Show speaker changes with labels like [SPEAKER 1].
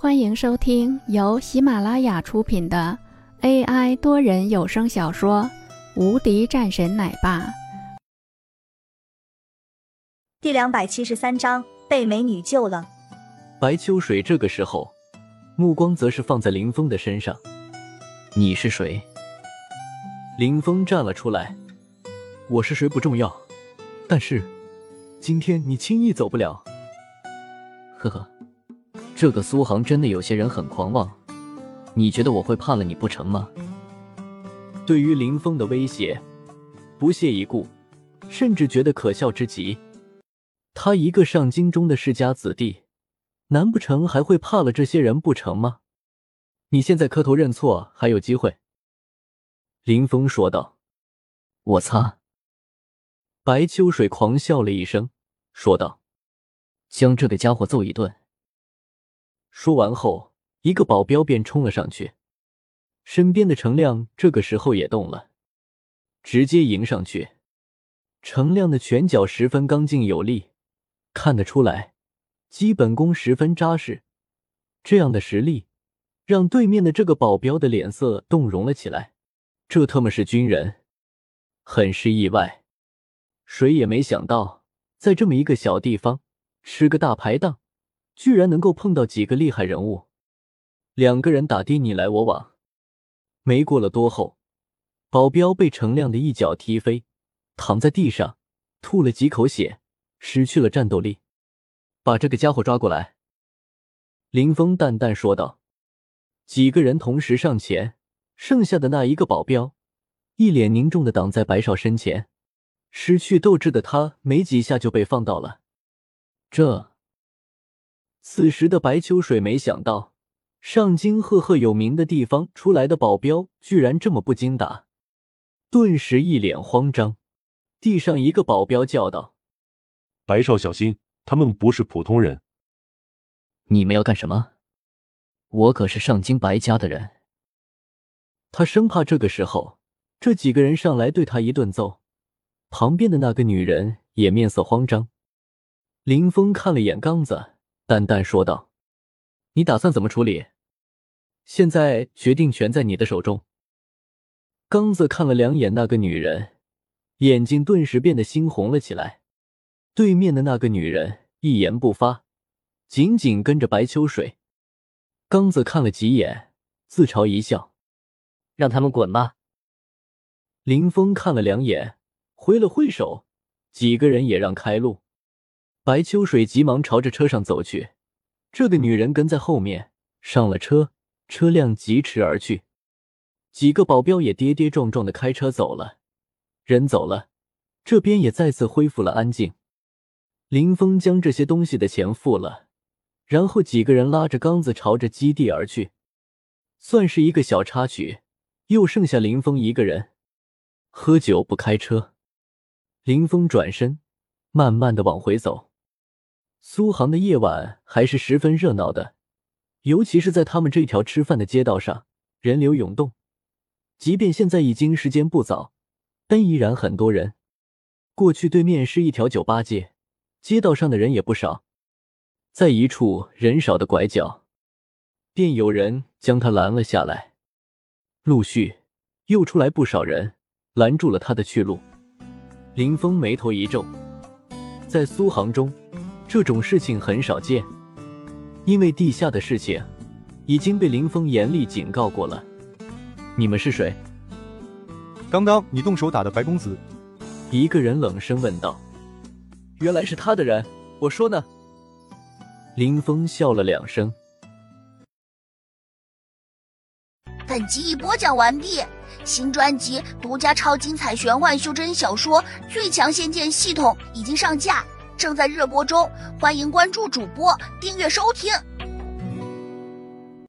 [SPEAKER 1] 欢迎收听由喜马拉雅出品的 AI 多人有声小说《无敌战神奶爸》
[SPEAKER 2] 第两百七十三章被美女救了。
[SPEAKER 3] 白秋水这个时候目光则是放在林峰的身上。
[SPEAKER 4] 你是谁？
[SPEAKER 3] 林峰站了出来。
[SPEAKER 5] 我是谁不重要，但是今天你轻易走不了。
[SPEAKER 4] 呵呵。这个苏杭真的有些人很狂妄，你觉得我会怕了你不成吗？
[SPEAKER 3] 对于林峰的威胁，不屑一顾，甚至觉得可笑之极。他一个上京中的世家子弟，难不成还会怕了这些人不成吗？你现在磕头认错还有机会。”林峰说道。
[SPEAKER 4] “我擦！”
[SPEAKER 3] 白秋水狂笑了一声，说道：“
[SPEAKER 4] 将这个家伙揍一顿。”
[SPEAKER 3] 说完后，一个保镖便冲了上去，身边的程亮这个时候也动了，直接迎上去。程亮的拳脚十分刚劲有力，看得出来，基本功十分扎实。这样的实力，让对面的这个保镖的脸色动容了起来。这他妈是军人，很是意外。谁也没想到，在这么一个小地方吃个大排档。居然能够碰到几个厉害人物，两个人打的你来我往，没过了多后，保镖被程亮的一脚踢飞，躺在地上，吐了几口血，失去了战斗力。把这个家伙抓过来。”林峰淡淡说道。几个人同时上前，剩下的那一个保镖一脸凝重的挡在白少身前，失去斗志的他没几下就被放倒了。
[SPEAKER 4] 这。
[SPEAKER 3] 此时的白秋水没想到，上京赫赫有名的地方出来的保镖居然这么不经打，顿时一脸慌张。地上一个保镖叫道：“
[SPEAKER 6] 白少，小心，他们不是普通人。”
[SPEAKER 4] 你们要干什么？我可是上京白家的人。
[SPEAKER 3] 他生怕这个时候这几个人上来对他一顿揍。旁边的那个女人也面色慌张。林峰看了眼刚子。淡淡说道：“你打算怎么处理？现在决定权在你的手中。”刚子看了两眼那个女人，眼睛顿时变得猩红了起来。对面的那个女人一言不发，紧紧跟着白秋水。刚子看了几眼，自嘲一笑：“
[SPEAKER 4] 让他们滚吧。”
[SPEAKER 3] 林峰看了两眼，挥了挥手，几个人也让开路。白秋水急忙朝着车上走去，这个女人跟在后面上了车，车辆疾驰而去。几个保镖也跌跌撞撞的开车走了，人走了，这边也再次恢复了安静。林峰将这些东西的钱付了，然后几个人拉着缸子朝着基地而去，算是一个小插曲。又剩下林峰一个人，喝酒不开车。林峰转身，慢慢的往回走。苏杭的夜晚还是十分热闹的，尤其是在他们这条吃饭的街道上，人流涌动。即便现在已经时间不早，但依然很多人。过去对面是一条酒吧街，街道上的人也不少。在一处人少的拐角，便有人将他拦了下来。陆续又出来不少人，拦住了他的去路。林峰眉头一皱，在苏杭中。这种事情很少见，因为地下的事情已经被林峰严厉警告过了。你们是谁？
[SPEAKER 5] 刚刚你动手打的白公子。
[SPEAKER 3] 一个人冷声问道。原来是他的人，我说呢。林峰笑了两声。
[SPEAKER 7] 本集已播讲完毕，新专辑独家超精彩玄幻修真小说《最强仙剑系统》已经上架。正在热播中，欢迎关注主播，订阅收听。